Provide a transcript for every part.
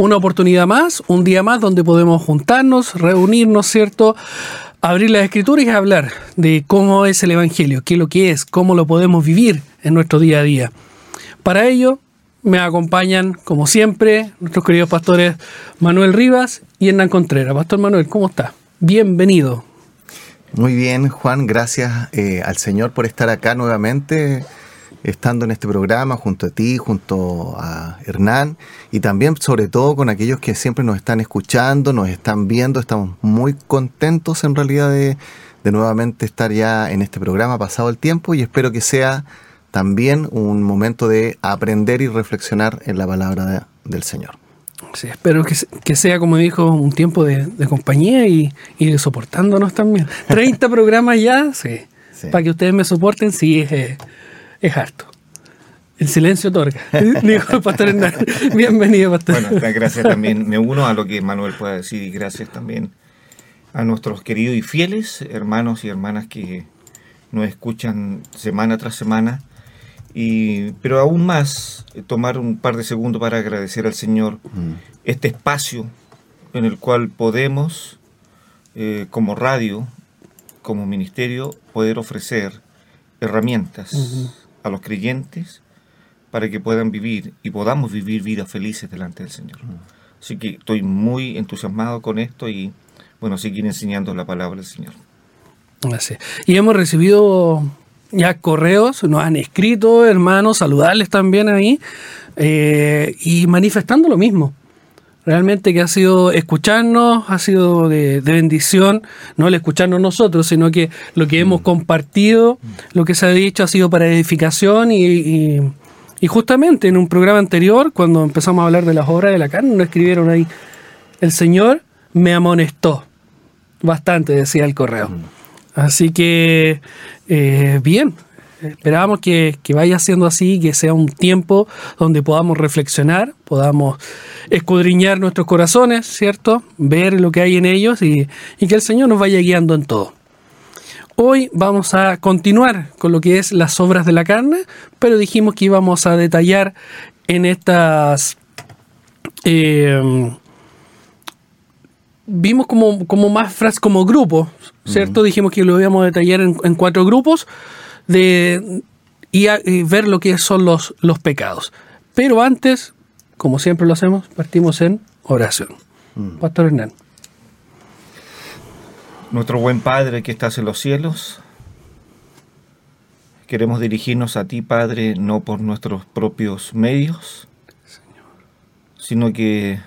Una oportunidad más, un día más donde podemos juntarnos, reunirnos, ¿cierto? Abrir las escrituras y hablar de cómo es el Evangelio, qué es lo que es, cómo lo podemos vivir en nuestro día a día. Para ello, me acompañan, como siempre, nuestros queridos pastores Manuel Rivas y Hernán Contreras. Pastor Manuel, ¿cómo está? Bienvenido. Muy bien, Juan, gracias eh, al Señor por estar acá nuevamente estando en este programa junto a ti, junto a Hernán y también sobre todo con aquellos que siempre nos están escuchando, nos están viendo. Estamos muy contentos en realidad de, nuevamente estar ya en este programa pasado el tiempo y espero que sea también un momento de aprender y reflexionar en la palabra del Señor. Sí, espero que, sea, como dijo, un tiempo de, compañía y, de soportándonos también. 30 programas ya, sí. Para que ustedes me soporten, sí, es, es harto. El silencio otorga. Dijo el pastor Bienvenido, pastor. Bueno, gracias también. Me uno a lo que Manuel pueda decir y gracias también a nuestros queridos y fieles hermanos y hermanas que nos escuchan semana tras semana. Y, pero aún más, eh, tomar un par de segundos para agradecer al Señor mm. este espacio en el cual podemos, eh, como radio, como ministerio, poder ofrecer herramientas a los creyentes para que puedan vivir y podamos vivir vidas felices delante del Señor. Así que estoy muy entusiasmado con esto y bueno, seguir enseñando la palabra del Señor. Así. Y hemos recibido ya correos, nos han escrito, hermanos, saludarles también ahí eh, y manifestando lo mismo. Realmente que ha sido escucharnos, ha sido de, bendición, no el escucharnos nosotros, sino que lo que hemos mm. compartido, lo que se ha dicho ha sido para edificación y, y, justamente en un programa anterior, cuando empezamos a hablar de las obras de la carne, nos escribieron ahí, el Señor me amonestó, bastante decía el correo. Mm. Así que, eh, bien, esperamos que, vaya siendo así, que sea un tiempo donde podamos reflexionar, podamos escudriñar nuestros corazones, ¿cierto? Ver lo que hay en ellos y, que el Señor nos vaya guiando en todo. Hoy vamos a continuar con lo que es las obras de la carne, pero dijimos que íbamos a detallar en estas... Eh, vimos como, como más frases, como grupos, ¿cierto? Dijimos que lo íbamos a detallar en, en cuatro grupos de, y, ver lo que son los, los pecados. Pero antes, como siempre lo hacemos, partimos en oración. Mm. Pastor Hernán. Nuestro buen Padre que estás en los cielos, queremos dirigirnos a ti, Padre, no por nuestros propios medios, sino que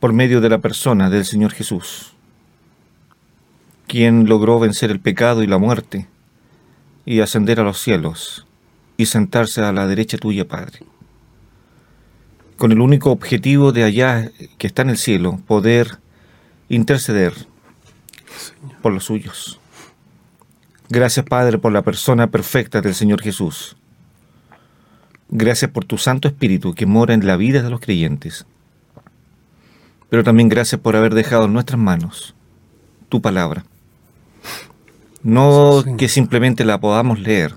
por medio de la persona del Señor Jesús, quien logró vencer el pecado y la muerte y ascender a los cielos y sentarse a la derecha tuya, Padre. Con el único objetivo de allá que está en el cielo, poder interceder por los suyos. Gracias, Padre, por la persona perfecta del Señor Jesús. Gracias por tu Santo Espíritu que mora en la vida de los creyentes. Pero también gracias por haber dejado en nuestras manos tu palabra no que simplemente la podamos leer,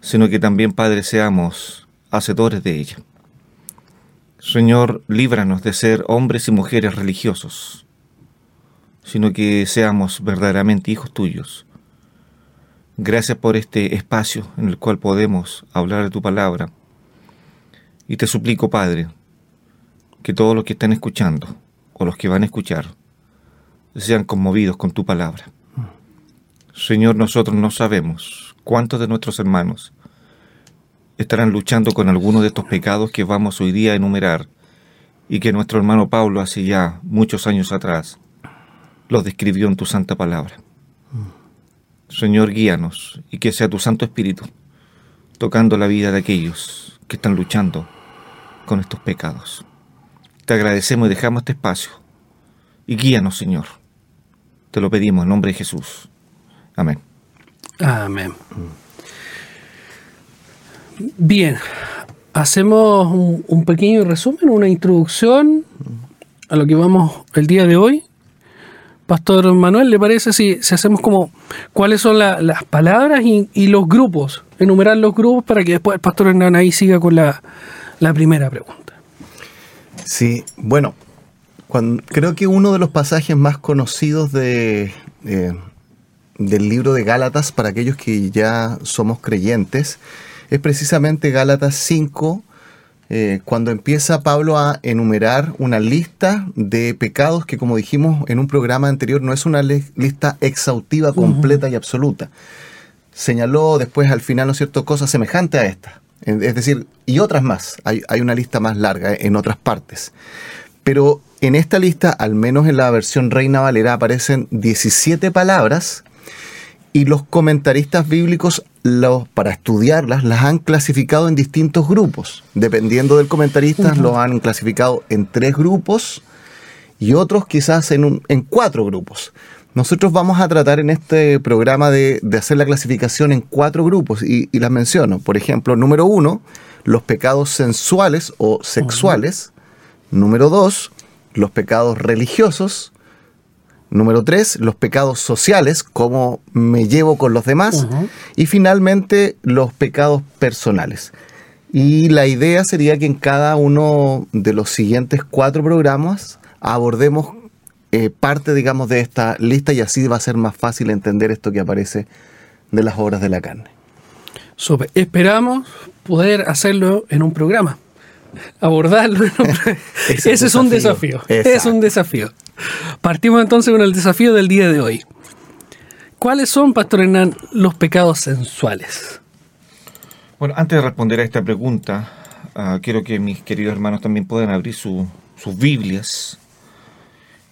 sino que también, Padre, seamos hacedores de ella. Señor, líbranos de ser hombres y mujeres religiosos, sino que seamos verdaderamente hijos tuyos. Gracias por este espacio en el cual podemos hablar de tu palabra. Y te suplico, Padre, que todos los que están escuchando o los que van a escuchar sean conmovidos con tu palabra. Señor, nosotros no sabemos cuántos de nuestros hermanos estarán luchando con alguno de estos pecados que vamos hoy día a enumerar y que nuestro hermano Pablo hace ya muchos años atrás los describió en tu santa palabra. Señor, guíanos y que sea tu Santo Espíritu tocando la vida de aquellos que están luchando con estos pecados. Te agradecemos y dejamos este espacio. Y guíanos, Señor. Te lo pedimos en nombre de Jesús. Amén. Amén. Bien, hacemos un, un pequeño resumen, una introducción a lo que vamos el día de hoy. Pastor Manuel, ¿le parece si, si hacemos como cuáles son la- las palabras y, y los grupos? Enumerar los grupos para que después el Pastor Hernán ahí siga con la, la primera pregunta. Sí, bueno, creo que uno de los pasajes más conocidos de, eh, del libro de Gálatas para aquellos que ya somos creyentes es precisamente Gálatas 5, eh, cuando empieza Pablo a enumerar una lista de pecados que, como dijimos en un programa anterior, no es una li- lista exhaustiva, completa y absoluta. Señaló después al final, ¿no es cierto?, cosas semejantes a esta. Es es decir, y otras más. Hay, hay una lista más larga en otras partes. Pero en esta lista, al menos en la versión Reina Valera, aparecen 17 palabras y los comentaristas bíblicos, los, para estudiarlas, las han clasificado en distintos grupos. Dependiendo del comentarista, los han clasificado en tres grupos y otros quizás en, un- en cuatro grupos. Nosotros vamos a tratar en este programa de, de hacer la clasificación en cuatro grupos y, y las menciono. Por ejemplo, número uno, los pecados sensuales o sexuales. Número dos, los pecados religiosos. Número tres, los pecados sociales, cómo me llevo con los demás. Y finalmente, los pecados personales. Y la idea sería que en cada uno de los siguientes cuatro programas abordemos eh, parte, digamos, de esta lista y así va a ser más fácil entender esto que aparece de las obras de la carne. Esperamos poder hacerlo en un programa. Abordarlo. Es Ese es un desafío. Es un desafío. Partimos entonces con el desafío del día de hoy. ¿Cuáles son, Pastor Hernán, los pecados sensuales? Bueno, antes de responder a esta pregunta, ah, quiero que mis queridos hermanos también puedan abrir su- sus Biblias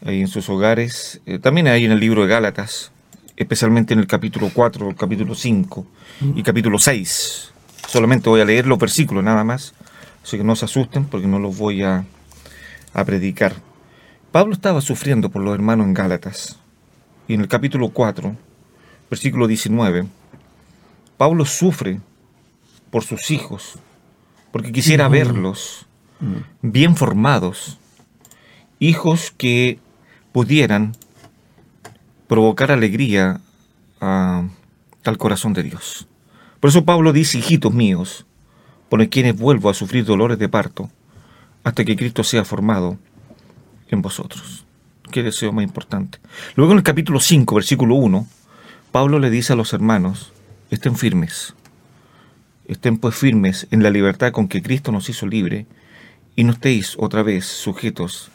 ahí en sus hogares. Eh, también ahí en el libro de Gálatas, especialmente en el capítulo 4, el capítulo 5 y capítulo 6. Solamente voy a leer los versículos nada más, así que no se asusten porque no los voy a, a predicar. Pablo estaba sufriendo por los hermanos en Gálatas. Y en el capítulo 4, versículo 19, Pablo sufre por sus hijos, porque quisiera verlos bien formados, hijos que pudieran provocar alegría a- al corazón de Dios. Por eso Pablo dice, hijitos míos, por quienes vuelvo a sufrir dolores de parto, hasta que Cristo sea formado en vosotros. Qué deseo más importante. Luego en el capítulo 5, versículo 1, Pablo le dice a los hermanos, estén firmes, estén pues firmes en la libertad con que Cristo nos hizo libre, y no estéis otra vez sujetos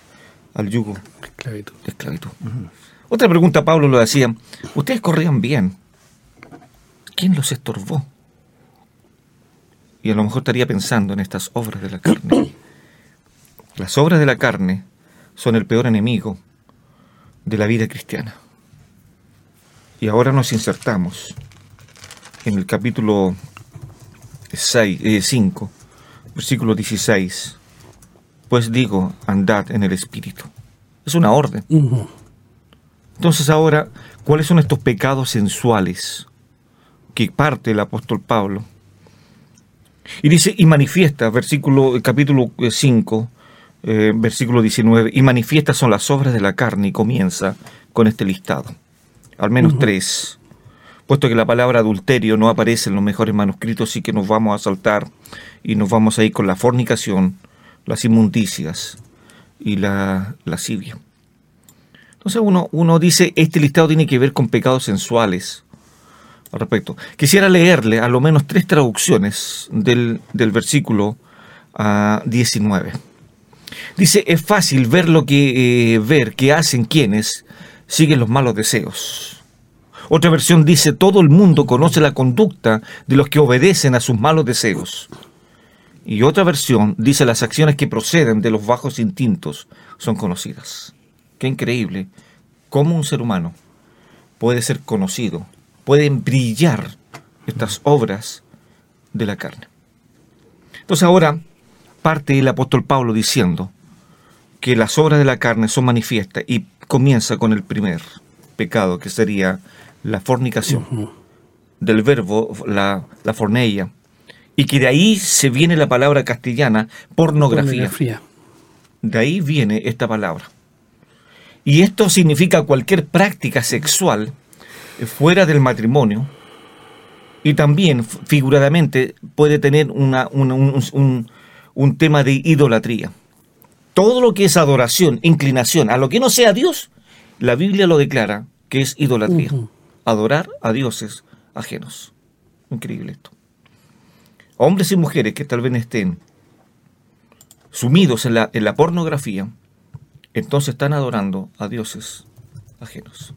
al yugo Esclavitud. de esclavitud. Otra pregunta Pablo lo hacía, ustedes corrían bien, ¿quién los estorbó? Y a lo mejor estaría pensando en estas obras de la carne. Las obras de la carne son el peor enemigo de la vida cristiana. Y ahora nos insertamos en el capítulo 6, eh, 5, versículo 16. Pues digo, andad en el Espíritu. Es una orden. Entonces ahora, ¿cuáles son estos pecados sensuales que parte el apóstol Pablo? Y dice, y manifiesta, versículo, capítulo 5, eh, versículo 19, y manifiestas son las obras de la carne y comienza con este listado. Al menos tres. Puesto que la palabra adulterio no aparece en los mejores manuscritos, sí que nos vamos a saltar y nos vamos a ir con la fornicación, las inmundicias y la lascivia. Entonces uno, uno dice, este listado tiene que ver con pecados sensuales. Respecto, quisiera leerle a lo menos tres traducciones del, del versículo ah, 19. Dice, es fácil ver lo que eh, ver que hacen quienes siguen los malos deseos. Otra versión dice, todo el mundo conoce la conducta de los que obedecen a sus malos deseos. Y otra versión dice, las acciones que proceden de los bajos instintos son conocidas. Qué increíble cómo un ser humano puede ser conocido, pueden brillar estas obras de la carne. Entonces ahora parte el apóstol Pablo diciendo que las obras de la carne son manifiestas y comienza con el primer pecado, que sería la fornicación, del verbo la, la forneia, y que de ahí se viene la palabra castellana pornografía. Pornografía. De ahí viene esta palabra. Y esto significa cualquier práctica sexual fuera del matrimonio y también figuradamente puede tener una- una- un, un- un tema de idolatría. Todo lo que es adoración, inclinación a lo que no sea Dios, la Biblia lo declara que es idolatría. Adorar a dioses ajenos. Increíble esto. Hombres y mujeres que tal vez estén sumidos en la, en la pornografía, entonces están adorando a dioses ajenos.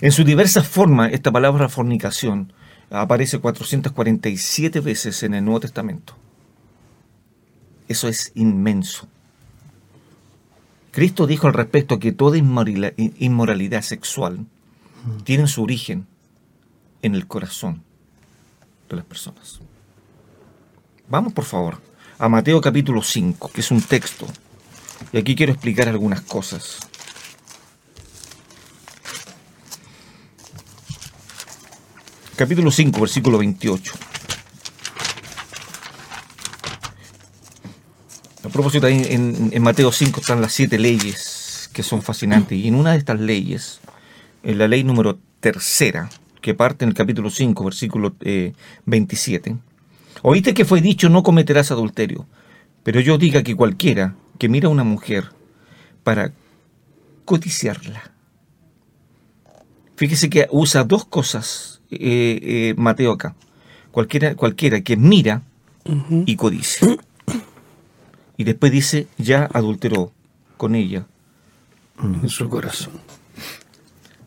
En su diversas formas, esta palabra fornicación aparece 447 veces en el Nuevo Testamento. Eso es inmenso. Cristo dijo al respecto que toda inmoralidad sexual tiene su origen en el corazón de las personas. Vamos por favor a Mateo capítulo 5, que es un texto. Y aquí quiero explicar algunas cosas. Capítulo 5, versículo 28. A propósito, en, en Mateo 5 están las siete leyes que son fascinantes. Y en una de estas leyes, en la ley número tercera, que parte en el capítulo 5, versículo eh, 27, oíste que fue dicho no cometerás adulterio, pero yo diga que cualquiera que mira a una mujer para codiciarla. Fíjese que usa dos cosas eh, eh, Mateo acá. Cualquiera, cualquiera que mira y codicia. Y después dice, ya adulteró con ella. En su corazón.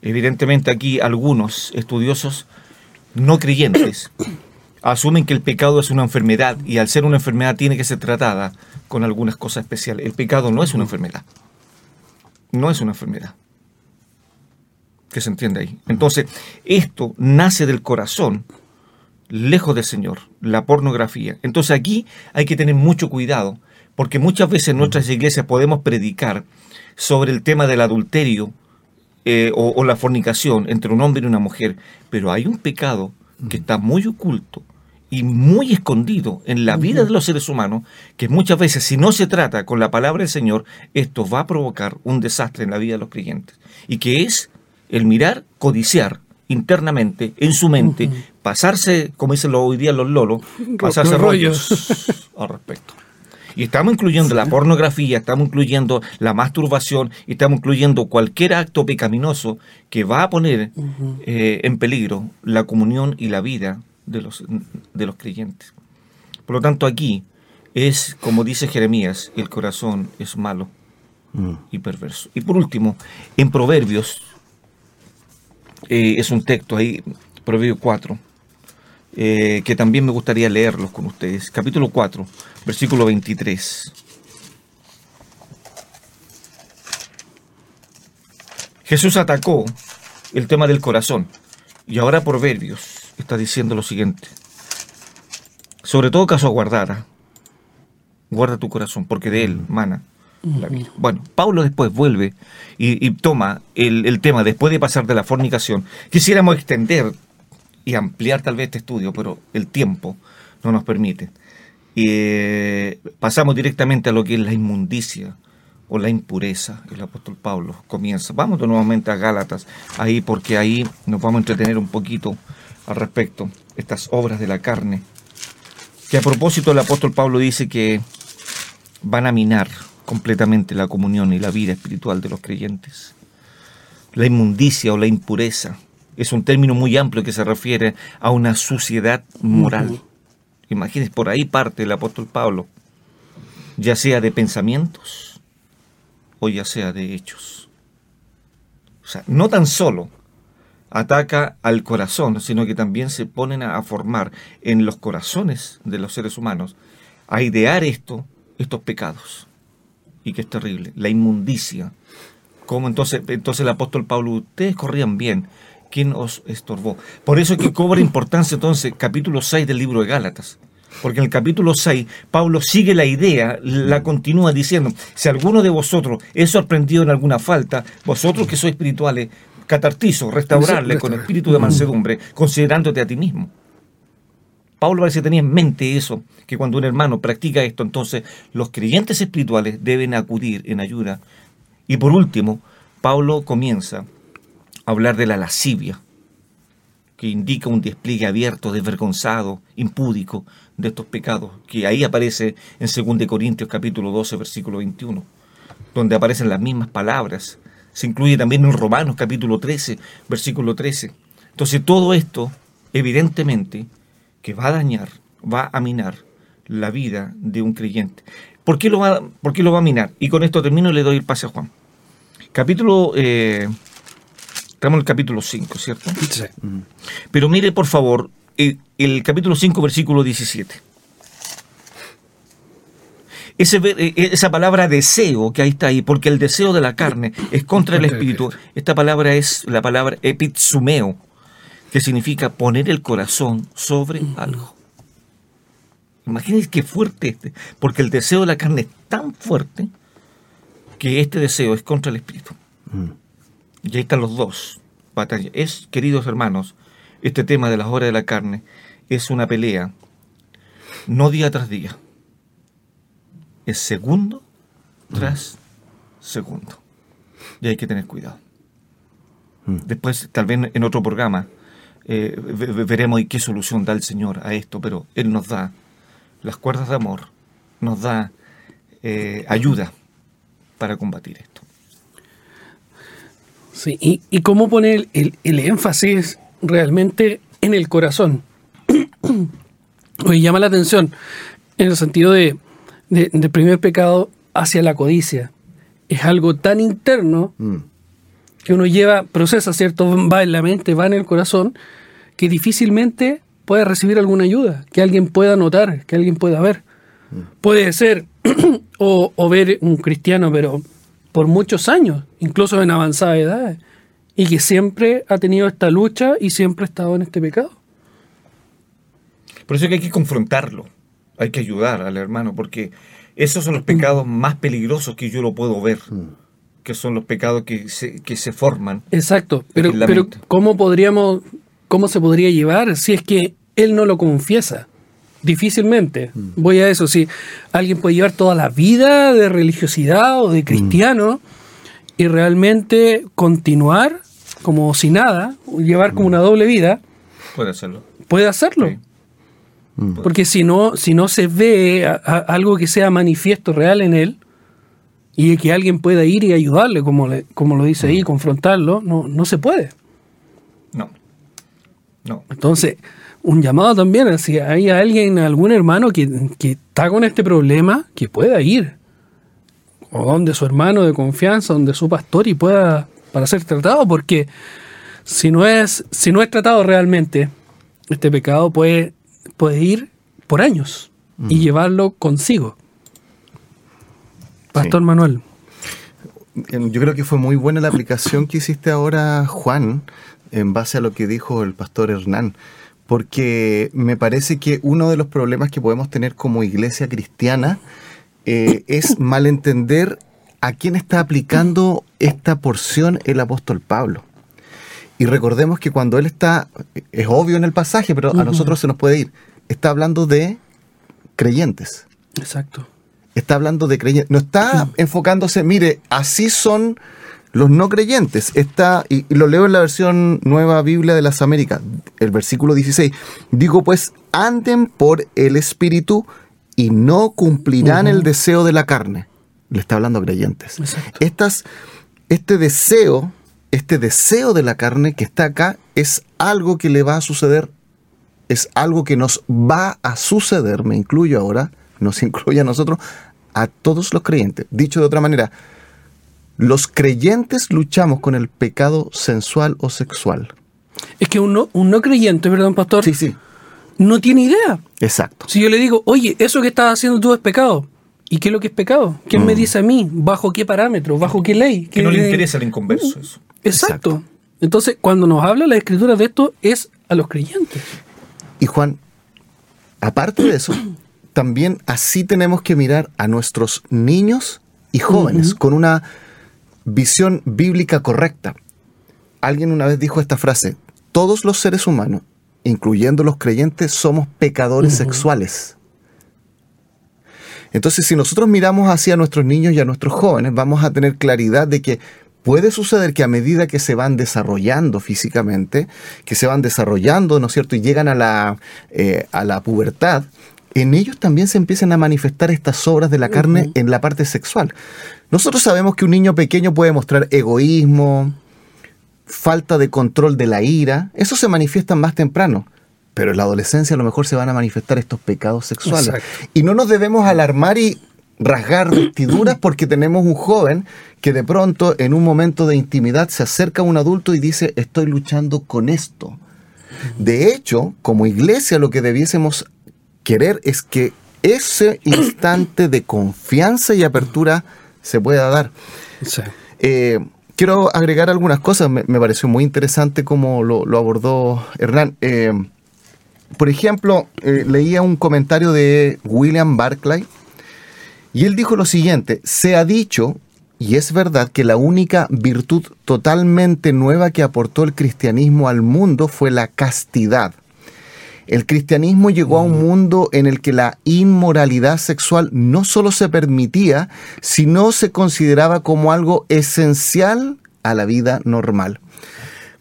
Evidentemente aquí algunos estudiosos no creyentes asumen que el pecado es una enfermedad y al ser una enfermedad tiene que ser tratada con algunas cosas especiales. El pecado no es una enfermedad. No es una enfermedad. Que se entiende ahí. Entonces, esto nace del corazón, lejos del Señor, la pornografía. Entonces aquí hay que tener mucho cuidado, porque muchas veces en nuestras iglesias podemos predicar sobre el tema del adulterio eh, o, o la fornicación entre un hombre y una mujer, pero hay un pecado que está muy oculto y muy escondido en la vida de los seres humanos, que muchas veces si no se trata con la palabra del Señor, esto va a provocar un desastre en la vida de los creyentes. Y que es el mirar, codiciar internamente, en su mente, pasarse, como dicen hoy día los lolos, pasarse los rollos al respecto. Y estamos incluyendo la pornografía, estamos incluyendo la masturbación, y estamos incluyendo cualquier acto pecaminoso que va a poner eh, en peligro la comunión y la vida de los, de los creyentes. Por lo tanto, aquí es, como dice Jeremías, el corazón es malo Mm. y perverso. Y por último, en Proverbios, eh, es un texto ahí, Proverbio 4, eh, que también me gustaría leerlos con ustedes. Capítulo 4, versículo 23. Jesús atacó el tema del corazón y ahora Proverbios está diciendo lo siguiente. Sobre todo caso guardara, guarda tu corazón, porque de él mana Bueno, Pablo después vuelve y, toma el, tema, después de pasar de la fornicación. Quisiéramos extender y ampliar tal vez este estudio, pero el tiempo no nos permite. Eh, pasamos directamente a lo que es la inmundicia o la impureza. El apóstol Pablo comienza. Vamos nuevamente a Gálatas, ahí porque ahí nos vamos a entretener un poquito al respecto. Estas obras de la carne. Que a propósito el apóstol Pablo dice que van a minar completamente la comunión y la vida espiritual de los creyentes. La inmundicia o la impureza es un término muy amplio que se refiere a una suciedad moral. Imagínense, por ahí parte el apóstol Pablo, ya sea de pensamientos o ya sea de hechos. O sea, no tan solo ataca al corazón, sino que también se ponen a, a formar en los corazones de los seres humanos, a idear esto, estos pecados. Y que es terrible, la inmundicia. Como entonces, entonces el apóstol Pablo, ustedes corrían bien, ¿quién os estorbó? Por eso es que cobra importancia entonces capítulo 6 del libro de Gálatas, Porque en el capítulo 6, Pablo sigue la idea, la continúa diciendo, si alguno de vosotros es sorprendido en alguna falta, vosotros que sois espirituales, catartizo, restaurarle con espíritu de mansedumbre, considerándote a ti mismo. Pablo parece que tenía en mente eso, que cuando un hermano practica esto, entonces los creyentes espirituales deben acudir en ayuda. Y por último, Pablo comienza a hablar de la lascivia, que indica un despliegue abierto, desvergonzado, impúdico de estos pecados, que ahí aparece en 2 Corintios capítulo 12, versículo 21, donde aparecen las mismas palabras. Se incluye también en Romanos capítulo 13, versículo 13. Entonces todo esto, evidentemente, que va a dañar, va a minar la vida de un creyente. ¿Por qué lo va, por qué lo va a minar? Y con esto termino y le doy el pase a Juan. Capítulo... Eh, estamos en el capítulo 5, ¿cierto? Sí. Pero mire, por favor, el, el capítulo 5, versículo 17. Ese, eh, esa palabra deseo que ahí está ahí, porque el deseo de la carne es contra el espíritu. Esta palabra es la palabra epitsumeo, que significa poner el corazón sobre algo. Imagínense qué fuerte este, porque el deseo de la carne es tan fuerte que este deseo es contra el espíritu. Mm. Y ahí están los dos batallas. Es, queridos hermanos, este tema de las horas de la carne es una pelea, no día tras día, es segundo tras segundo. Y hay que tener cuidado. Mm. Después, tal vez en otro programa, eh, veremos qué solución da el Señor a esto, pero Él nos da las cuerdas de amor, nos da eh, ayuda para combatir esto. Sí, y, cómo poner el, énfasis realmente en el corazón. Hoy llama la atención en el sentido de, de, primer pecado hacia la codicia. Es algo tan interno mm que uno lleva, procesa, ¿cierto? Va en la mente, va en el corazón, que difícilmente puede recibir alguna ayuda, que alguien pueda notar, que alguien pueda ver. Puede ser o, ver un cristiano, pero por muchos años, incluso en avanzada edad, y que siempre ha tenido esta lucha y siempre ha estado en este pecado. Por eso es que hay que confrontarlo, hay que ayudar al hermano, porque esos son los pecados más peligrosos que yo lo puedo ver que son los pecados que se, que se forman. Exacto, pero, pero ¿cómo podríamos, cómo se podría llevar si es que él no lo confiesa? Difícilmente. Mm. Voy a eso, si alguien puede llevar toda la vida de religiosidad o de mm. cristiano y realmente continuar como si nada, llevar como una doble vida. Puede hacerlo. Puede hacerlo. Mm. Porque si no, si no se ve algo que sea manifiesto real en él, y que alguien pueda ir y ayudarle, como, como lo dice ahí, mm. confrontarlo, no, no se puede. No. No. Entonces, un llamado también, si hay alguien, algún hermano que, está con este problema, que pueda ir. O donde su hermano de confianza, donde su pastor y pueda para ser tratado, porque si no es, si no es tratado realmente, este pecado puede, puede ir por años y mm. llevarlo consigo. Pastor Manuel. Yo creo que fue muy buena la aplicación que hiciste ahora, Juan, en base a lo que dijo el pastor Hernán, porque me parece que uno de los problemas que podemos tener como iglesia cristiana eh, es malentender a quién está aplicando esta porción el apóstol Pablo. Y recordemos que cuando él está, es obvio en el pasaje, pero a nosotros se nos puede ir, está hablando de creyentes. Exacto está hablando de creyentes. No está enfocándose, mire, así son los no creyentes. Está, y, lo leo en la versión Nueva Biblia de las Américas, el versículo 16. Digo, pues, anden por el Espíritu y no cumplirán el deseo de la carne. Le está hablando a creyentes. Estas, este deseo, este deseo de la carne que está acá, es algo que le va a suceder, es algo que nos va a suceder, me incluyo ahora, nos incluye a nosotros, a todos los creyentes. Dicho de otra manera, los creyentes luchamos con el pecado sensual o sexual. Es que un no, un no creyente, perdón, pastor, sí, sí. no tiene idea. Exacto. Si yo le digo, oye, eso que estás haciendo tú es pecado. ¿Y qué es lo que es pecado? ¿Quién me mm. dice a mí? ¿Bajo qué parámetro? ¿Bajo qué ley? Que no le interesa al inconverso eso. Exacto. Entonces, cuando nos habla la escritura de esto, es a los creyentes. Y Juan, aparte de eso, también así tenemos que mirar a nuestros niños y jóvenes con una visión bíblica correcta. Alguien una vez dijo esta frase, todos los seres humanos, incluyendo los creyentes, somos pecadores sexuales. Entonces, si nosotros miramos hacia nuestros niños y a nuestros jóvenes, vamos a tener claridad de que puede suceder que a medida que se van desarrollando físicamente, que se van desarrollando, ¿no es cierto?, y llegan a la, eh, a la pubertad, en ellos también se empiezan a manifestar estas obras de la carne en la parte sexual. Nosotros sabemos que un niño pequeño puede mostrar egoísmo, falta de control de la ira, eso se manifiesta más temprano. Pero en la adolescencia a lo mejor se van a manifestar estos pecados sexuales. Y no nos debemos alarmar y rasgar vestiduras porque tenemos un joven que de pronto en un momento de intimidad se acerca a un adulto y dice, estoy luchando con esto. De hecho, como iglesia lo que debiésemos querer es que ese instante de confianza y apertura se pueda dar. Eh, quiero agregar algunas cosas, me, pareció muy interesante como lo, abordó Hernán. Eh, por ejemplo, eh, leía un comentario de William Barclay y él dijo lo siguiente, se ha dicho, y es verdad, que la única virtud totalmente nueva que aportó el cristianismo al mundo fue la castidad. El cristianismo llegó a un mundo en el que la inmoralidad sexual no solo se permitía, sino se consideraba como algo esencial a la vida normal.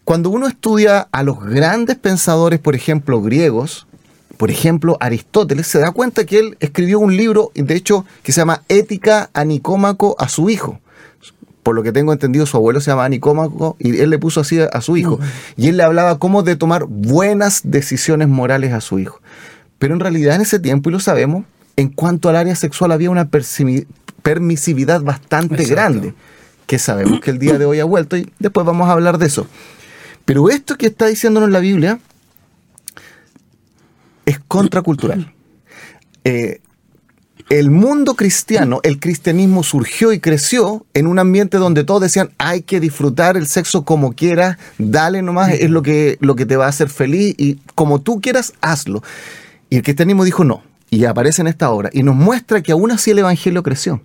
Cuando uno estudia a los grandes pensadores, por ejemplo, griegos, por ejemplo, Aristóteles, se da cuenta que él escribió un libro, de hecho, que se llama Ética a Nicómaco a su hijo. Por lo que tengo entendido, su abuelo se llama Nicómaco y él le puso así a, su hijo. Y él le hablaba cómo de tomar buenas decisiones morales a su hijo. Pero en realidad en ese tiempo, y lo sabemos, en cuanto al área sexual había una permisividad bastante grande, que sabemos que el día de hoy ha vuelto y después vamos a hablar de eso. Pero esto que está diciéndonos la Biblia es contracultural. Eh, el mundo cristiano, el cristianismo surgió y creció en un ambiente donde todos decían hay que disfrutar el sexo como quieras, dale nomás, es lo que, lo que te va a hacer feliz y como tú quieras, hazlo. Y el cristianismo dijo no, y aparece en esta obra y nos muestra que aún así el evangelio creció.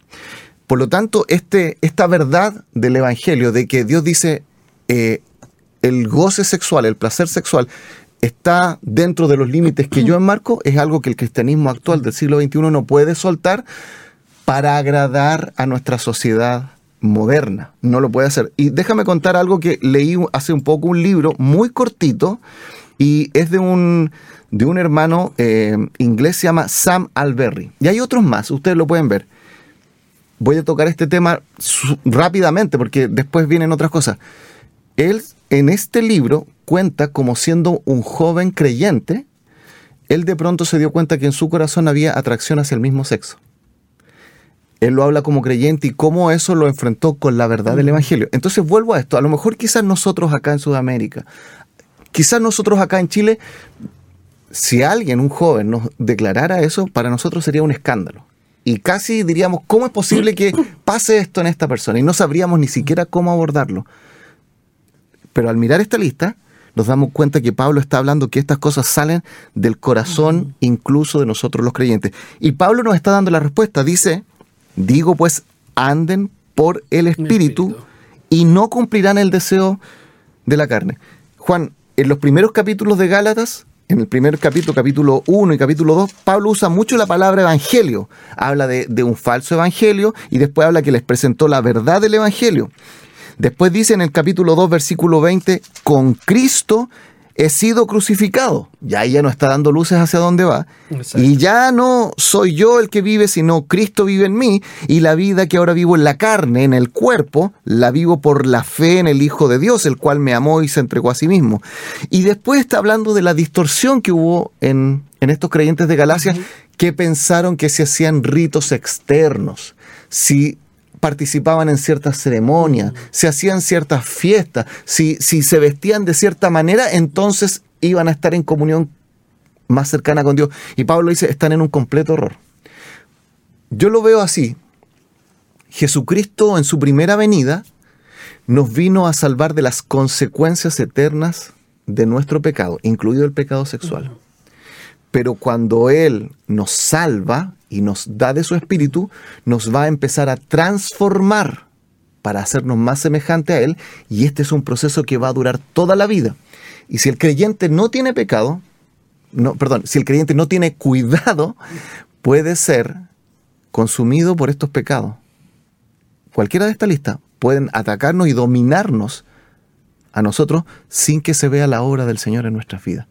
Por lo tanto, este, esta verdad del evangelio de que Dios dice eh, el goce sexual, el placer sexual, está dentro de los límites que yo enmarco, es algo que el cristianismo actual del siglo XXI no puede soltar para agradar a nuestra sociedad moderna. No lo puede hacer. Y déjame contar algo que leí hace un poco, un libro muy cortito, y es de un, de un hermano eh, inglés, se llama Sam Alberry. Y hay otros más, ustedes lo pueden ver. Voy a tocar este tema rápidamente porque después vienen otras cosas. Él en este libro cuenta como siendo un joven creyente, él de pronto se dio cuenta que en su corazón había atracción hacia el mismo sexo. Él lo habla como creyente y cómo eso lo enfrentó con la verdad del Evangelio. Entonces vuelvo a esto, a lo mejor quizás nosotros acá en Sudamérica, quizás nosotros acá en Chile, si alguien, un joven, nos declarara eso, para nosotros sería un escándalo. Y casi diríamos, ¿cómo es posible que pase esto en esta persona? Y no sabríamos ni siquiera cómo abordarlo. Pero al mirar esta lista, nos damos cuenta que Pablo está hablando que estas cosas salen del corazón incluso de nosotros los creyentes. Y Pablo nos está dando la respuesta. Dice, digo pues, anden por el Espíritu, y no cumplirán el deseo de la carne. Juan, en los primeros capítulos de Gálatas, en el primer capítulo, capítulo 1 y capítulo 2, Pablo usa mucho la palabra evangelio. Habla de, de, un falso evangelio y después habla que les presentó la verdad del evangelio. Después dice en el capítulo 2, versículo 20, con Cristo he sido crucificado. Ya ella no está dando luces hacia dónde va. Y ya no soy yo el que vive, sino Cristo vive en mí. Y la vida que ahora vivo en la carne, en el cuerpo, la vivo por la fe en el Hijo de Dios, el cual me amó y se entregó a sí mismo. Y después está hablando de la distorsión que hubo en, estos creyentes de Galacia que pensaron que se hacían ritos externos. Si participaban en ciertas ceremonias, se hacían ciertas fiestas, si, si se vestían de cierta manera, entonces iban a estar en comunión más cercana con Dios. Y Pablo dice, están en un completo error. Yo lo veo así. Jesucristo en su primera venida nos vino a salvar de las consecuencias eternas de nuestro pecado, incluido el pecado sexual. pero cuando Él nos salva y nos da de su espíritu, nos va a empezar a transformar para hacernos más semejante a Él, y este es un proceso que va a durar toda la vida. Y si el creyente no tiene pecado, no, perdón, si el creyente no tiene cuidado, puede ser consumido por estos pecados. Cualquiera de esta lista pueden atacarnos y dominarnos a nosotros sin que se vea la obra del Señor en nuestras vidas.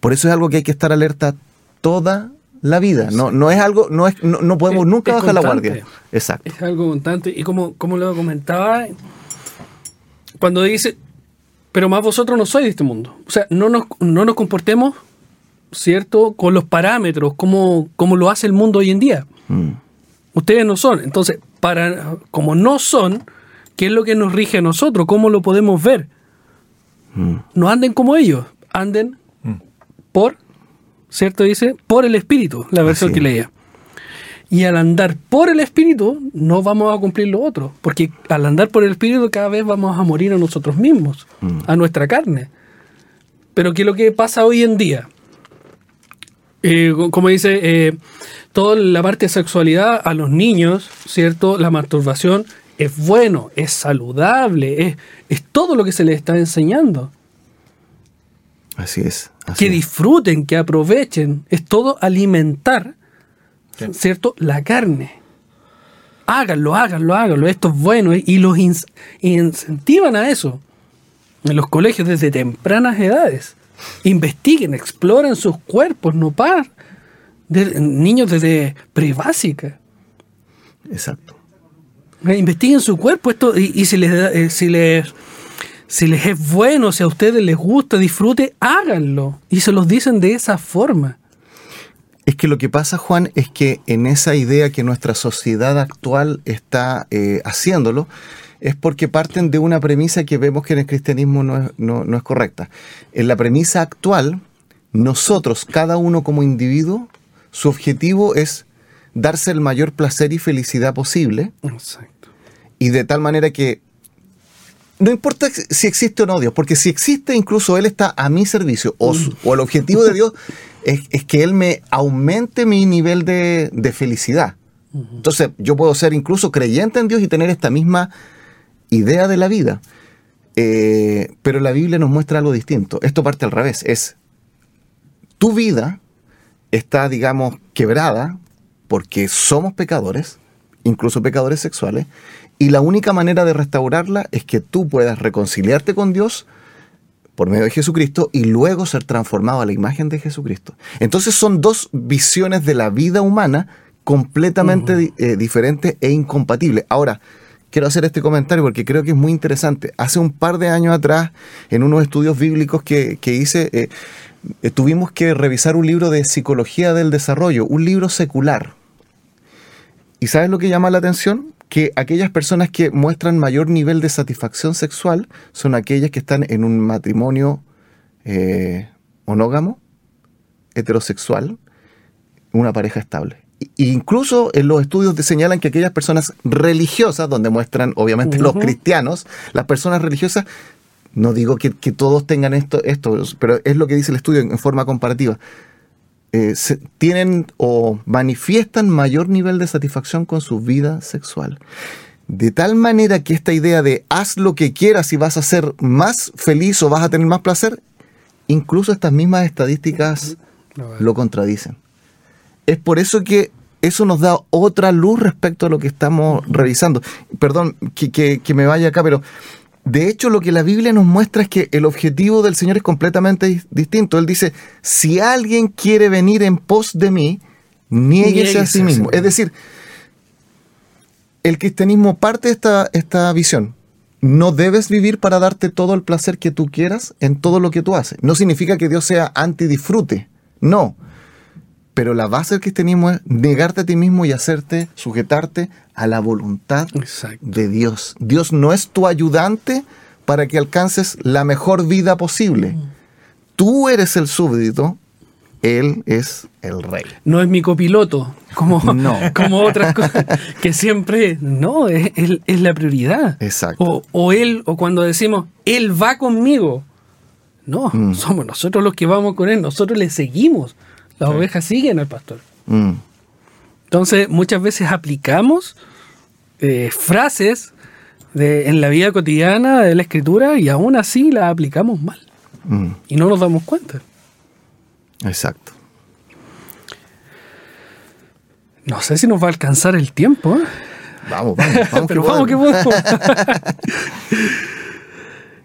Por eso es algo que hay que estar alerta toda la vida. No, no es algo, no, es, no, podemos nunca bajar la guardia. Exacto. Es algo constante. Y como, como lo comentaba, cuando dice, pero más vosotros no sois de este mundo. O sea, no nos, no nos comportemos, ¿cierto?, con los parámetros, como, como lo hace el mundo hoy en día. Mm. Ustedes no son. Entonces, para, como no son, ¿qué es lo que nos rige a nosotros? ¿Cómo lo podemos ver? Mm. No anden como ellos, anden mm. por ¿cierto? Dice, por el Espíritu, la versión que leía. Y al andar por el Espíritu, no vamos a cumplir lo otro, porque al andar por el Espíritu cada vez vamos a morir a nosotros mismos, mm. a nuestra carne. Pero ¿qué es lo que pasa hoy en día? Eh, como dice, eh, toda la parte de sexualidad a los niños, ¿cierto? La masturbación es bueno, es saludable, es, es todo lo que se les está enseñando. Así es. que disfruten, que aprovechen. Es todo alimentar, ¿cierto? La carne. Háganlo, háganlo, háganlo. Esto es bueno. Y los incentivan a eso. En los colegios desde tempranas edades. Investiguen, exploren sus cuerpos, no par. De, niños desde prebásica. Exacto. Investiguen su cuerpo esto y, si les, eh, si les si les es bueno, si a ustedes les gusta, disfrute, háganlo. Y se los dicen de esa forma. Es que lo que pasa, Juan, es que en esa idea que nuestra sociedad actual está eh, haciéndolo, es porque parten de una premisa que vemos que en el cristianismo no es, no es correcta. En la premisa actual, nosotros, cada uno como individuo, su objetivo es darse el mayor placer y felicidad posible. Exacto. Y de tal manera que no importa si existe o no Dios, porque si existe, incluso Él está a mi servicio, o, el objetivo de Dios es, que Él me aumente mi nivel de, felicidad. Entonces, yo puedo ser incluso creyente en Dios y tener esta misma idea de la vida. Eh, pero la Biblia nos muestra algo distinto. Esto parte al revés. Es tu vida está, digamos, quebrada porque somos pecadores, incluso pecadores sexuales, y la única manera de restaurarla es que tú puedas reconciliarte con Dios por medio de Jesucristo y luego ser transformado a la imagen de Jesucristo. Entonces son dos visiones de la vida humana completamente eh, diferentes e incompatibles. Ahora, quiero hacer este comentario porque creo que es muy interesante. Hace un par de años atrás, en unos estudios bíblicos que, hice, eh, eh, tuvimos que revisar un libro de psicología del desarrollo, un libro secular. ¿Y sabes lo que llama la atención? Que aquellas personas que muestran mayor nivel de satisfacción sexual son aquellas que están en un matrimonio eh, monógamo, heterosexual, una pareja estable. incluso en los estudios señalan que aquellas personas religiosas, donde muestran obviamente los cristianos, las personas religiosas, no digo que, todos tengan esto, esto, pero es lo que dice el estudio en forma comparativa, eh, tienen o manifiestan mayor nivel de satisfacción con su vida sexual. De tal manera que esta idea de haz lo que quieras y vas a ser más feliz o vas a tener más placer, incluso estas mismas estadísticas lo contradicen. Es por eso que eso nos da otra luz respecto a lo que estamos revisando. Perdón que, que me vaya acá, pero de hecho, lo que la Biblia nos muestra es que el objetivo del Señor es completamente distinto. Él dice, si alguien quiere venir en pos de mí, niéguese a sí mismo. Es decir, el cristianismo parte de esta, esta visión. No debes vivir para darte todo el placer que tú quieras en todo lo que tú haces. No significa que Dios sea anti-disfrute. No pero la base del cristianismo es negarte a ti mismo y hacerte, sujetarte a la voluntad de Dios. Dios no es tu ayudante para que alcances la mejor vida posible. Mm. Tú eres el súbdito, Él es el rey. No es mi copiloto, como, como otras cosas, que siempre, no, es, la prioridad. Exacto. O, Él, o cuando decimos, Él va conmigo. No, mm. somos nosotros los que vamos con Él, nosotros le seguimos Las Sí. ovejas siguen al pastor. Mm, Entonces, muchas veces aplicamos eh, frases de, en la vida cotidiana de la escritura y aún así las aplicamos mal. mm, Y no nos damos cuenta. exacto. No sé si nos va a alcanzar el tiempo. ¿eh? Vamos, vamos, vamos. Pero que vamos que podemos.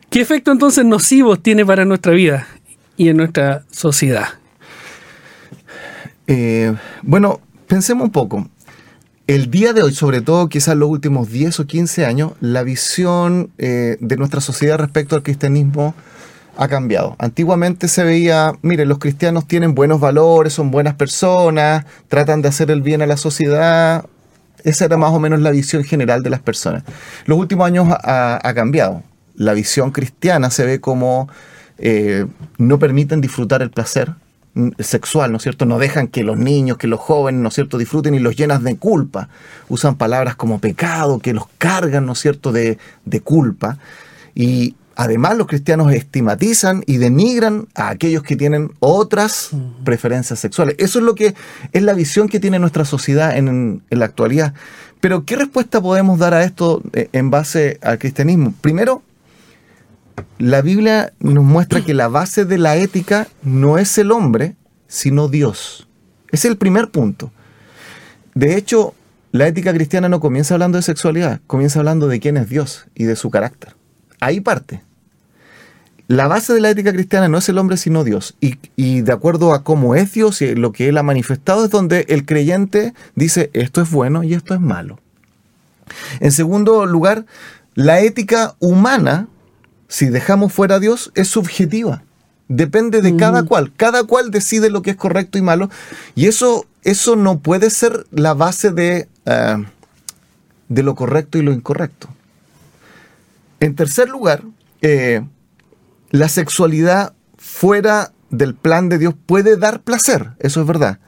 ¿Qué efecto entonces nocivos tiene para nuestra vida y en nuestra sociedad? Eh, bueno, pensemos un poco. El día de hoy, sobre todo quizás los últimos 10 o 15 años, la visión eh, de nuestra sociedad respecto al cristianismo ha cambiado. Antiguamente se veía, mire, los cristianos tienen buenos valores, son buenas personas, tratan de hacer el bien a la sociedad. Esa era más o menos la visión general de las personas. Los últimos años ha, cambiado. La visión cristiana se ve como eh, no permiten disfrutar el placer sexual, ¿no es cierto? No dejan que los niños, que los jóvenes, ¿no es cierto?, disfruten y los llenas de culpa. Usan palabras como pecado, que los cargan, ¿no es cierto?, de, de culpa. Y además los cristianos estigmatizan y denigran a aquellos que tienen otras preferencias sexuales. Eso es lo que es la visión que tiene nuestra sociedad en, en la actualidad. Pero ¿qué respuesta podemos dar a esto eh, en base al cristianismo? Primero, la Biblia nos muestra que la base de la ética no es el hombre, sino Dios. Es el primer punto. De hecho, la ética cristiana no comienza hablando de sexualidad, comienza hablando de quién es Dios y de su carácter. Ahí parte. La base de la ética cristiana no es el hombre, sino Dios. Y de acuerdo a cómo es Dios y lo que Él ha manifestado, es donde el creyente dice esto es bueno y esto es malo. En segundo lugar, la ética humana, si dejamos fuera a Dios, es subjetiva. Depende de cada cual. Cada cual decide lo que es correcto y malo. Y eso, eso no puede ser la base de, eh, de lo correcto y lo incorrecto. En tercer lugar, eh, la sexualidad fuera del plan de Dios puede dar placer, eso es verdad,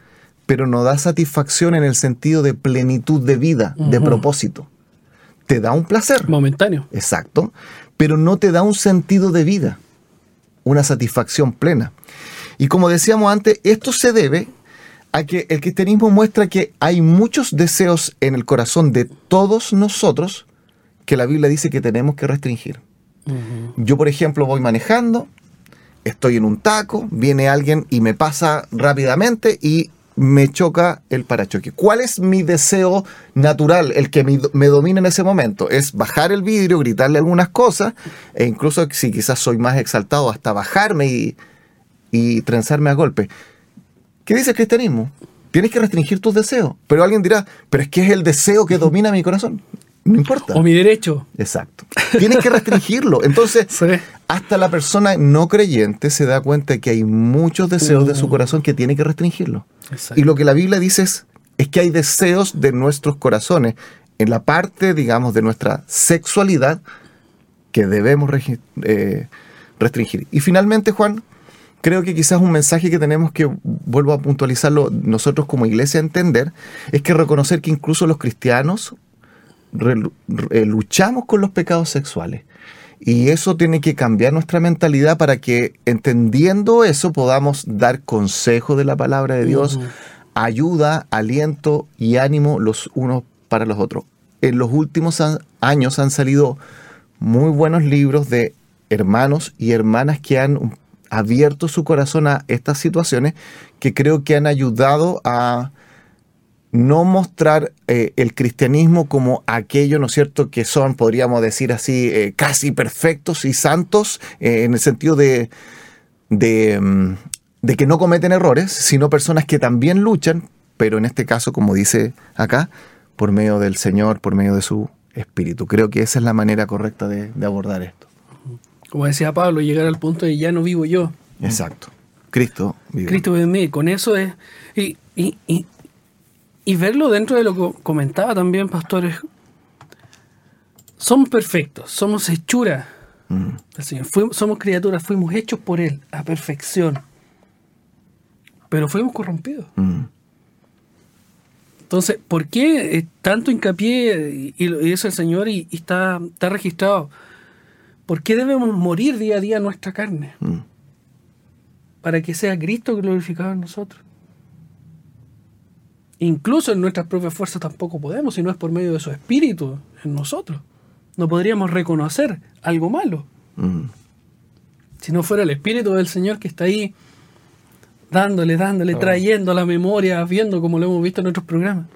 pero no da satisfacción en el sentido de plenitud de vida, de propósito. Te da un placer, Momentáneo. exacto, pero no te da un sentido de vida, una satisfacción plena. Y como decíamos antes, esto se debe a que el cristianismo muestra que hay muchos deseos en el corazón de todos nosotros que la Biblia dice que tenemos que restringir. Yo, por ejemplo, voy manejando, estoy en un taco, viene alguien y me pasa rápidamente y me choca el parachoque. ¿Cuál es mi deseo natural, el que me, domina en ese momento? Es bajar el vidrio, gritarle algunas cosas, e incluso si quizás soy más exaltado, hasta bajarme y, y trenzarme a golpe. ¿Qué dice el cristianismo? Tienes que restringir tus deseos. Pero alguien dirá, pero es que es el deseo que domina mi corazón. No importa. O mi derecho. Exacto. Tienes que restringirlo. Entonces, Sí. hasta la persona no creyente se da cuenta que hay muchos deseos de su Mm. corazón que tiene que restringirlo. Exacto. Y lo que la Biblia dice es, es que hay deseos de nuestros corazones en la parte, digamos, de nuestra sexualidad que debemos eh, restringir. Y finalmente, Juan, creo que quizás un mensaje que tenemos que, vuelvo a puntualizarlo, nosotros como iglesia entender, es que reconocer que incluso los cristianos luchamos con los pecados sexuales. Y eso tiene que cambiar nuestra mentalidad para que entendiendo eso podamos dar consejo de la palabra de Dios, ayuda, aliento y ánimo los unos para los otros. En los últimos años han salido muy buenos libros de hermanos y hermanas que han abierto su corazón a estas situaciones que creo que han ayudado a no mostrar eh, el cristianismo como aquello, ¿no es cierto?, que son, podríamos decir así, eh, casi perfectos y santos, eh, en el sentido de, de, mm, de que no cometen errores, sino personas que también luchan, pero en este caso, como dice acá, por medio del Señor, por medio de su Espíritu. Creo que esa es la manera correcta de, de abordar esto. Como decía Pablo, llegar al punto de ya no vivo yo. Exacto. Cristo vive. Cristo vive en mí. Con eso es. Y, y, y, y verlo dentro de lo que comentaba también, pastores. Somos perfectos, somos hechura Mm, del Señor. Fuimos- somos criaturas, fuimos hechos por Él a perfección. Pero fuimos corrompidos. mm, Entonces, ¿por qué tanto hincapié, y, lo dice el Señor, y, y está, está registrado? ¿Por qué debemos morir día a día nuestra carne? mm. Para que sea Cristo glorificado en nosotros. Incluso en nuestras propias fuerzas tampoco podemos, si no es por medio de su espíritu en nosotros. No podríamos reconocer algo malo. Mm. Si no fuera el espíritu del Señor que está ahí dándole, dándole, trayendo a la memoria, viendo como lo hemos visto en otros programas.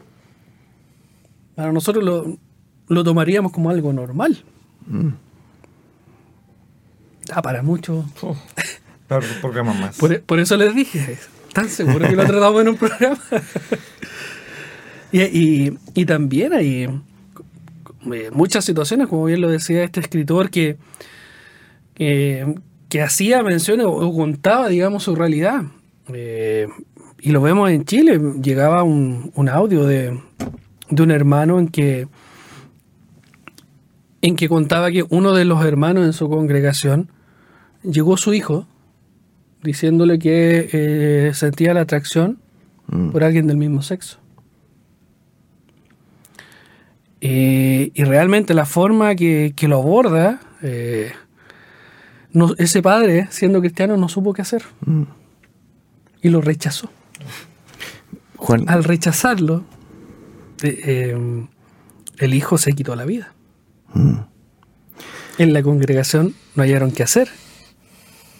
Para nosotros lo, lo tomaríamos como algo normal. Mm. Ah, para muchos. Oh, para otros programas más. Por, por eso les dije, tan seguro que lo tratamos en un programa. y, y- y también hay eh, muchas situaciones, como bien lo decía este escritor, que, que, que hacía menciones o, o contaba, digamos, su realidad. Eh, y lo vemos en Chile. Llegaba un, un audio de, de un hermano en que, en que contaba que uno de los hermanos en su congregación llegó su hijo diciéndole que eh, sentía la atracción Mm. por alguien del mismo sexo. Eh, y realmente la forma que, que lo aborda, eh, no- ese padre, siendo cristiano, no supo qué hacer. Mm. Y lo rechazó. Juan, Al rechazarlo, eh, eh, el hijo se quitó la vida. mm. En la congregación no hallaron qué hacer.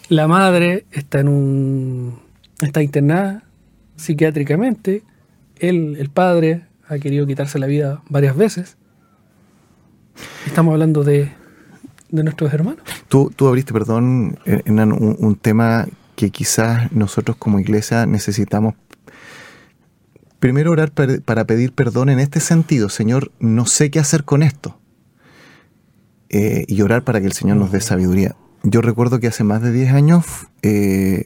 La madre está en un está internada psiquiátricamente. Él, el padre, ha querido quitarse la vida varias veces. Estamos hablando de, de nuestros hermanos. Tú, tú abriste, perdón, Hernán, un, tema que quizás nosotros como iglesia necesitamos primero orar para pedir perdón en este sentido. Señor, no sé qué hacer con esto. Eh, y orar para que el Señor nos dé sabiduría. Yo recuerdo que hace más de 10 años eh,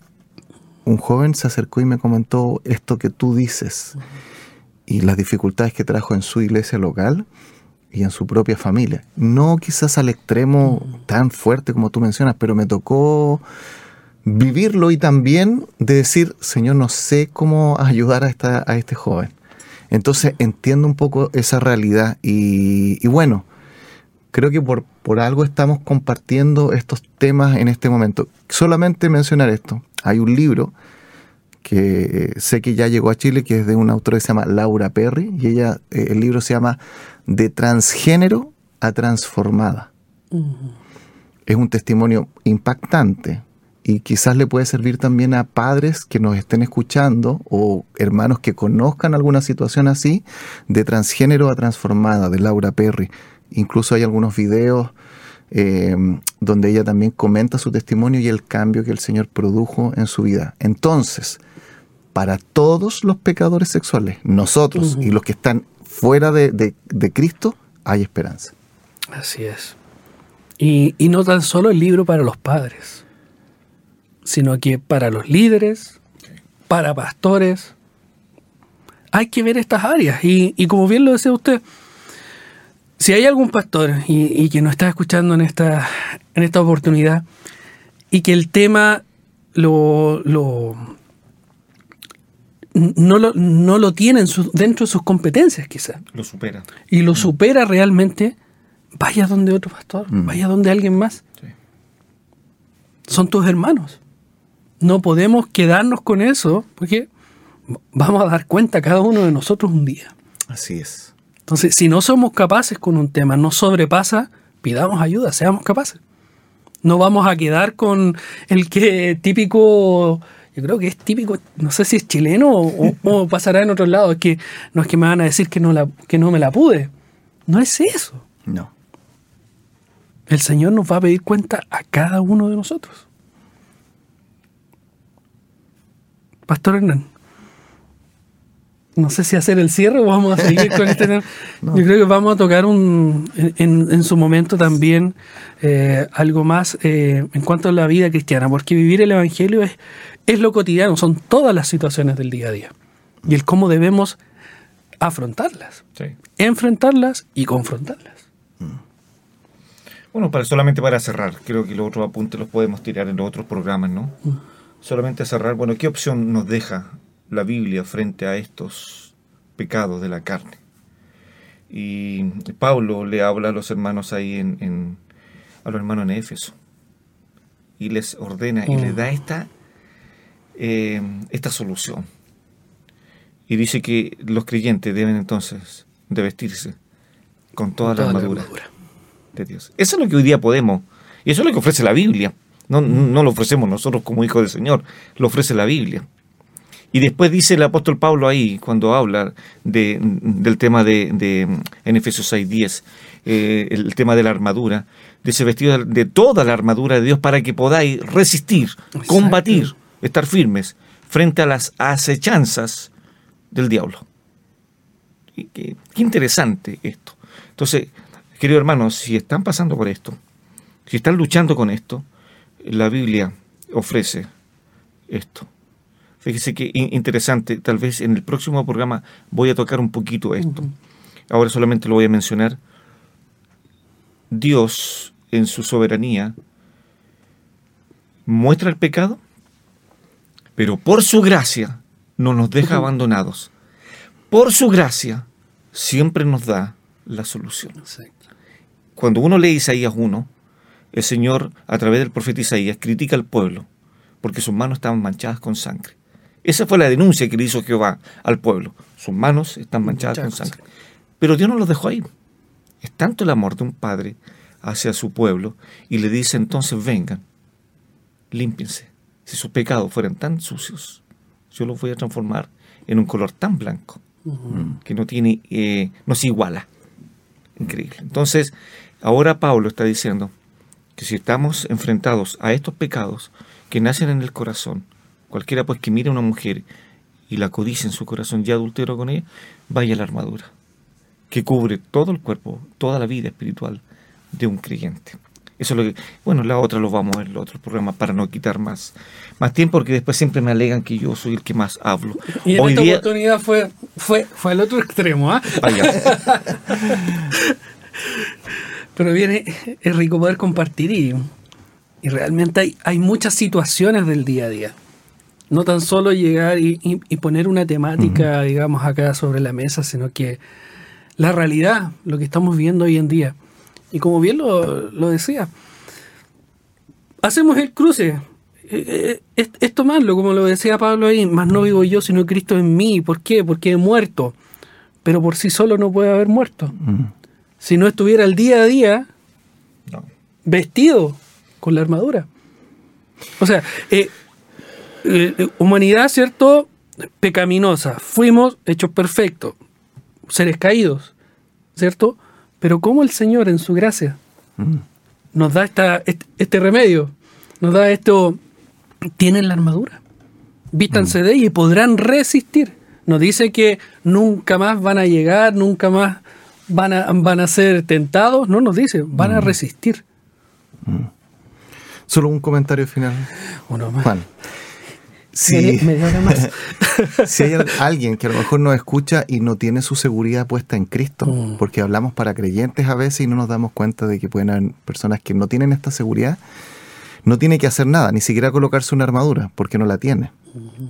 un joven se acercó y me comentó esto que tú dices y las dificultades que trajo en su iglesia local y en su propia familia. No quizás al extremo tan fuerte como tú mencionas, pero me tocó vivirlo y también de decir, Señor, no sé cómo ayudar a, esta, a este joven. Entonces entiendo un poco esa realidad y, y bueno, creo que por, por algo estamos compartiendo estos temas en este momento. Solamente mencionar esto. Hay un libro que sé que ya llegó a Chile, que es de una autora que se llama Laura Perry, y ella, eh, el libro se llama De transgénero a transformada. Es un testimonio impactante y quizás le puede servir también a padres que nos estén escuchando o hermanos que conozcan alguna situación así, de transgénero a transformada, de Laura Perry. Incluso hay algunos videos eh, donde ella también comenta su testimonio y el cambio que el Señor produjo en su vida. Entonces, para todos los pecadores sexuales, nosotros y los que están fuera de, de- de Cristo, hay esperanza. Así es. Y, y no tan solo el libro para los padres, sino que para los líderes, para pastores. Hay que ver estas áreas. Y, y como bien lo decía usted, si hay algún pastor y, y que nos está escuchando en esta, en esta oportunidad y que el tema lo, lo- no, lo, no lo tiene en su- dentro de sus competencias quizás Lo supera. y lo supera realmente, vaya donde otro pastor, Mm. vaya donde alguien más. Sí. Son tus hermanos. No podemos quedarnos con eso porque vamos a dar cuenta cada uno de nosotros un día. Así es. Entonces, si no somos capaces con un tema, no sobrepasa, pidamos ayuda, seamos capaces. No vamos a quedar con el que típico, yo creo que es típico, no sé si es chileno o, o pasará en otros lados, es que no es que me van a decir que no, la, que no me la pude. No es eso. No. El Señor nos va a pedir cuenta a cada uno de nosotros. Pastor Hernán, no sé si hacer el cierre o vamos a seguir con este tema. Yo creo que vamos a tocar un, en, en su momento también eh, algo más eh, en cuanto a la vida cristiana, porque vivir el Evangelio es, es lo cotidiano, son todas las situaciones del día a día y el cómo debemos afrontarlas, Sí. enfrentarlas y confrontarlas. Bueno, para, solamente para cerrar, creo que los otros apuntes los podemos tirar en los otros programas, ¿no? Solamente cerrar, bueno, ¿qué opción nos deja la Biblia frente a estos pecados de la carne? Y Pablo le habla a los hermanos ahí en, en- a los hermanos en Éfeso y les ordena y les da esta, eh, esta solución. Y dice que los creyentes deben entonces de vestirse con toda, la, armadura de Dios. Eso es lo que hoy día podemos. Y eso es lo que ofrece la Biblia. No, no lo ofrecemos nosotros como hijos del Señor, lo ofrece la Biblia. Y después dice el apóstol Pablo ahí, cuando habla de, del tema de, de, en Efesios 6.10, eh, el tema de la armadura, de ese vestido de toda la armadura de Dios para que podáis resistir, combatir, estar firmes frente a las acechanzas del diablo. qué, interesante esto. Entonces, queridos hermanos, si están pasando por esto, si están luchando con esto, la Biblia ofrece esto. Fíjese que interesante, tal vez en el próximo programa voy a tocar un poquito esto. Ahora solamente lo voy a mencionar. Dios, en su soberanía, muestra el pecado, pero por su gracia no nos deja abandonados. Por su gracia siempre nos da la solución. Cuando uno lee Isaías 1, el Señor, a través del profeta Isaías, critica al pueblo porque sus manos estaban manchadas con sangre. Esa fue la denuncia que le hizo Jehová al pueblo. Sus manos están manchadas con sangre. Pero Dios no los dejó ahí. Es tanto el amor de un padre hacia su pueblo y le dice entonces vengan, límpiense. Si sus pecados fueran tan sucios, yo los voy a transformar en un color tan blanco que no tiene, eh, no se iguala. Increíble. Entonces, ahora Pablo está diciendo que si estamos enfrentados a estos pecados que nacen en el corazón, Cualquiera pues que mire a una mujer y la codice en su corazón ya adultero con ella, vaya la armadura, que cubre todo el cuerpo, toda la vida espiritual de un creyente. Eso es lo que, bueno, la otra lo vamos a ver en el otro programa para no quitar más, más tiempo, porque después siempre me alegan que yo soy el que más hablo. Y en esta oportunidad fue, fue, fue al otro extremo, ¿ah? Pero viene, es rico poder compartir y, y realmente hay, hay muchas situaciones del día a día no tan solo llegar y, poner una temática, digamos, acá sobre la mesa, sino que la realidad, lo que estamos viendo hoy en día. Y como bien lo, decía, hacemos el cruce. Eh, eh, es, tomarlo, como lo decía Pablo ahí, más no vivo yo, sino Cristo en mí. ¿Por qué? Porque he muerto. Pero por sí solo no puede haber muerto. Si no estuviera el día a día vestido con la armadura. O sea, eh, humanidad, ¿cierto? Pecaminosa. Fuimos hechos perfectos, seres caídos, ¿cierto? Pero ¿cómo el Señor en su gracia mm. nos da esta, este, remedio? Nos da esto, tienen la armadura. Vístanse mm. de ella y podrán resistir. Nos dice que nunca más van a llegar, nunca más van a, van a ser tentados. No nos dice, van a mm. resistir. Solo un comentario final. Uno más. Juan. Si, si hay alguien que a lo mejor nos escucha y no tiene su seguridad puesta en Cristo, mm. porque hablamos para creyentes a veces y no nos damos cuenta de que pueden haber personas que no tienen esta seguridad, no tiene que hacer nada, ni siquiera colocarse una armadura, porque no la tiene.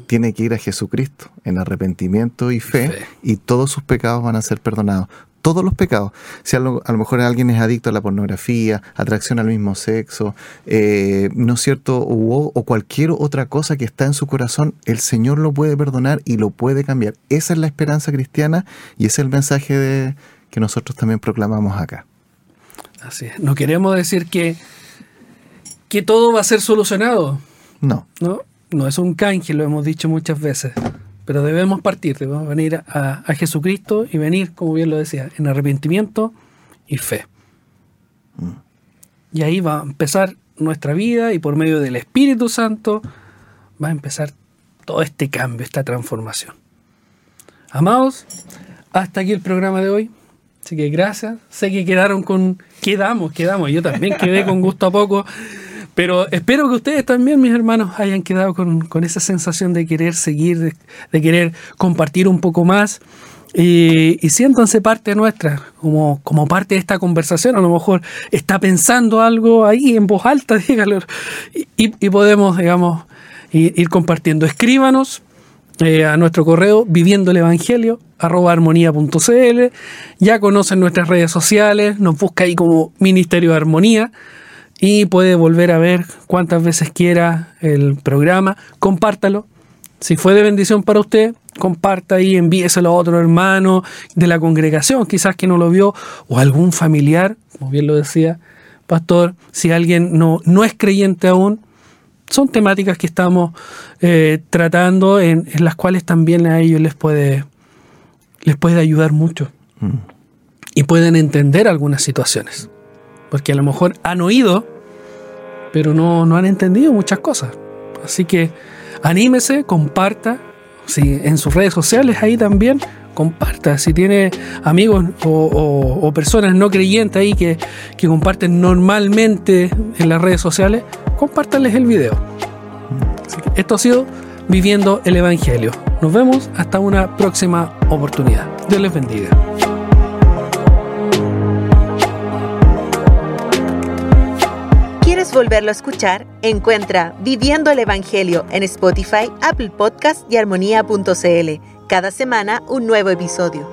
Tiene que ir a Jesucristo en arrepentimiento y fe, y todos sus pecados van a ser perdonados todos los pecados. Si a lo, mejor alguien es adicto a la pornografía, atracción al mismo sexo, eh, ¿no es cierto? O, o, cualquier otra cosa que está en su corazón, el Señor lo puede perdonar y lo puede cambiar. Esa es la esperanza cristiana y ese es el mensaje de, que nosotros también proclamamos acá. Así es. No queremos decir que, que todo va a ser solucionado. No. No, no es un canje, lo hemos dicho muchas veces. Pero debemos partir, debemos venir a, Jesucristo y venir, como bien lo decía, en arrepentimiento y fe. Mm. Y ahí va a empezar nuestra vida y por medio del Espíritu Santo va a empezar todo este cambio, esta transformación. Amados, hasta aquí el programa de hoy. Así que gracias. Sé que quedaron con... Quedamos, quedamos. Yo también quedé con gusto a poco pero espero que ustedes también, mis hermanos, hayan quedado con, esa sensación de querer seguir, de, querer compartir un poco más. Y, siéntanse parte nuestra, como, como parte de esta conversación. A lo mejor está pensando algo ahí en voz alta, dígalo. Y, podemos, digamos, ir, compartiendo. Escríbanos eh, a nuestro correo viviendo el evangelio. Ya conocen nuestras redes sociales, nos busca ahí como Ministerio de Armonía y puede volver a ver cuantas veces quiera el programa. Compártalo. Si fue de bendición para usted, comparta ahí, envíeselo a otro hermano de la congregación, quizás que no lo vio, o algún familiar, como bien lo decía, pastor, si alguien no, no es creyente aún, son temáticas que estamos eh, tratando en, las cuales también a ellos les puede, les puede ayudar mucho. Mm. Y pueden entender algunas situaciones. Porque a lo mejor han oído, pero no, no han entendido muchas cosas. Así que anímese, comparta. Si en sus redes sociales ahí también, comparta. Si tiene amigos o, personas no creyentes ahí que, que, comparten normalmente en las redes sociales, compártanles el video. esto ha sido Viviendo el Evangelio. Nos vemos hasta una próxima oportunidad. Dios les bendiga. ¿Quieres volverlo a escuchar? Encuentra Viviendo el Evangelio en Spotify, Apple Podcast y armonía.cl cada semana un nuevo episodio.